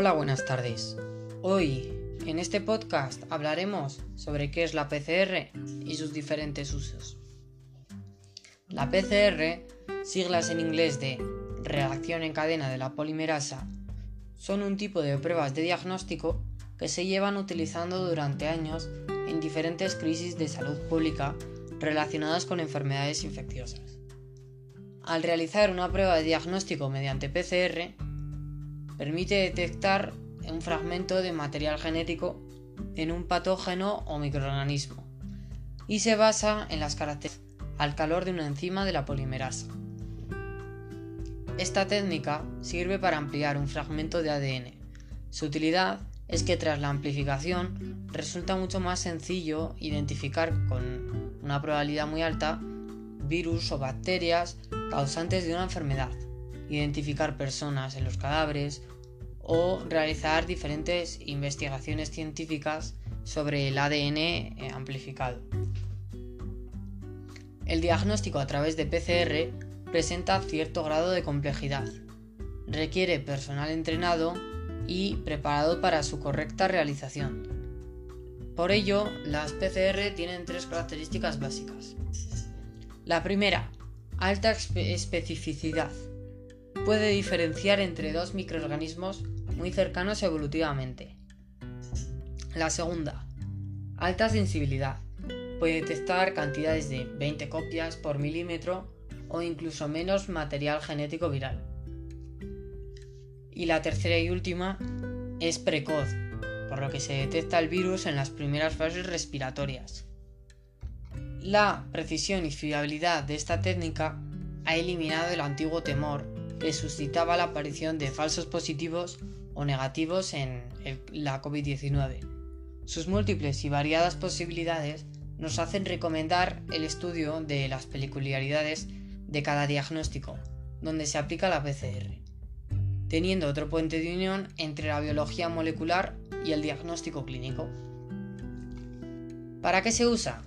Hola, buenas tardes. Hoy, en este podcast, hablaremos sobre qué es la PCR y sus diferentes usos. La PCR, siglas en inglés de reacción en cadena de la polimerasa, son un tipo de pruebas de diagnóstico que se llevan utilizando durante años en diferentes crisis de salud pública relacionadas con enfermedades infecciosas. Al realizar una prueba de diagnóstico mediante PCR, permite detectar un fragmento de material genético en un patógeno o microorganismo y se basa en las características al calor de una enzima de la polimerasa. Esta técnica sirve para ampliar un fragmento de ADN. Su utilidad es que tras la amplificación resulta mucho más sencillo identificar con una probabilidad muy alta virus o bacterias causantes de una enfermedad, identificar personas en los cadáveres o realizar diferentes investigaciones científicas sobre el ADN eh, amplificado. El diagnóstico a través de PCR presenta cierto grado de complejidad. Requiere personal entrenado y preparado para su correcta realización. Por ello, las PCR tienen tres características básicas. La primera, alta especificidad. Puede diferenciar entre dos microorganismos muy cercanos evolutivamente. La segunda, alta sensibilidad. Puede detectar cantidades de 20 copias por milímetro o incluso menos material genético viral. Y la tercera y última es precoz, por lo que se detecta el virus en las primeras fases respiratorias. La precisión y fiabilidad de esta técnica ha eliminado el antiguo temor que suscitaba la aparición de falsos positivos o negativos en la COVID-19. Sus múltiples y variadas posibilidades nos hacen recomendar el estudio de las peculiaridades de cada diagnóstico, donde se aplica la PCR, teniendo otro puente de unión entre la biología molecular y el diagnóstico clínico. ¿Para qué se usa?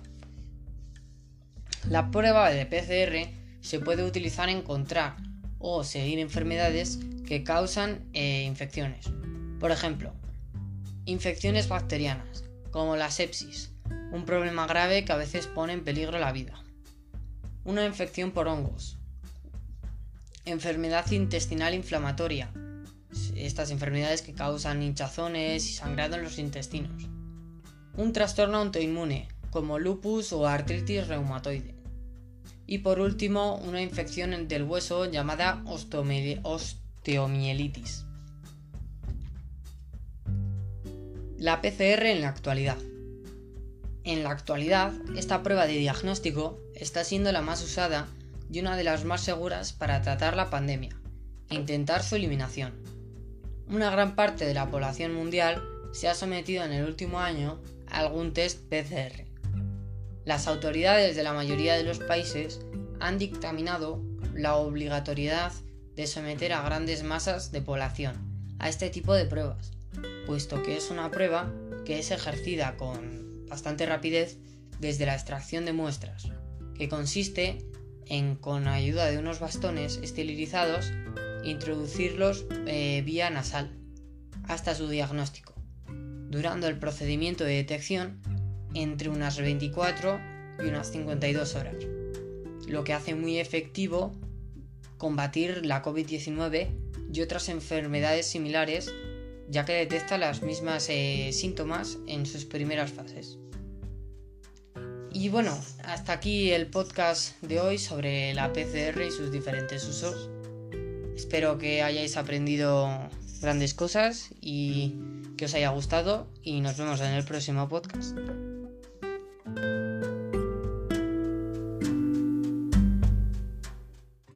La prueba de PCR se puede utilizar en encontrar o seguir enfermedades que causan eh, infecciones. Por ejemplo, infecciones bacterianas, como la sepsis, un problema grave que a veces pone en peligro la vida. Una infección por hongos, enfermedad intestinal inflamatoria, estas enfermedades que causan hinchazones y sangrado en los intestinos, un trastorno autoinmune, como lupus o artritis reumatoide, y por último una infección del hueso llamada osteomielitis. La PCR en la actualidad. En la actualidad, esta prueba de diagnóstico está siendo la más usada y una de las más seguras para tratar la pandemia e intentar su eliminación. Una gran parte de la población mundial se ha sometido en el último año a algún test PCR. Las autoridades de la mayoría de los países han dictaminado la obligatoriedad de someter a grandes masas de población a este tipo de pruebas, puesto que es una prueba que es ejercida con bastante rapidez desde la extracción de muestras, que consiste en, con ayuda de unos bastones esterilizados, introducirlos eh, vía nasal hasta su diagnóstico, durando el procedimiento de detección entre unas 24 y unas 52 horas, lo que hace muy efectivo combatir la COVID-19 y otras enfermedades similares ya que detecta las mismas eh, síntomas en sus primeras fases. Y bueno, hasta aquí el podcast de hoy sobre la PCR y sus diferentes usos. Espero que hayáis aprendido grandes cosas y que os haya gustado y nos vemos en el próximo podcast.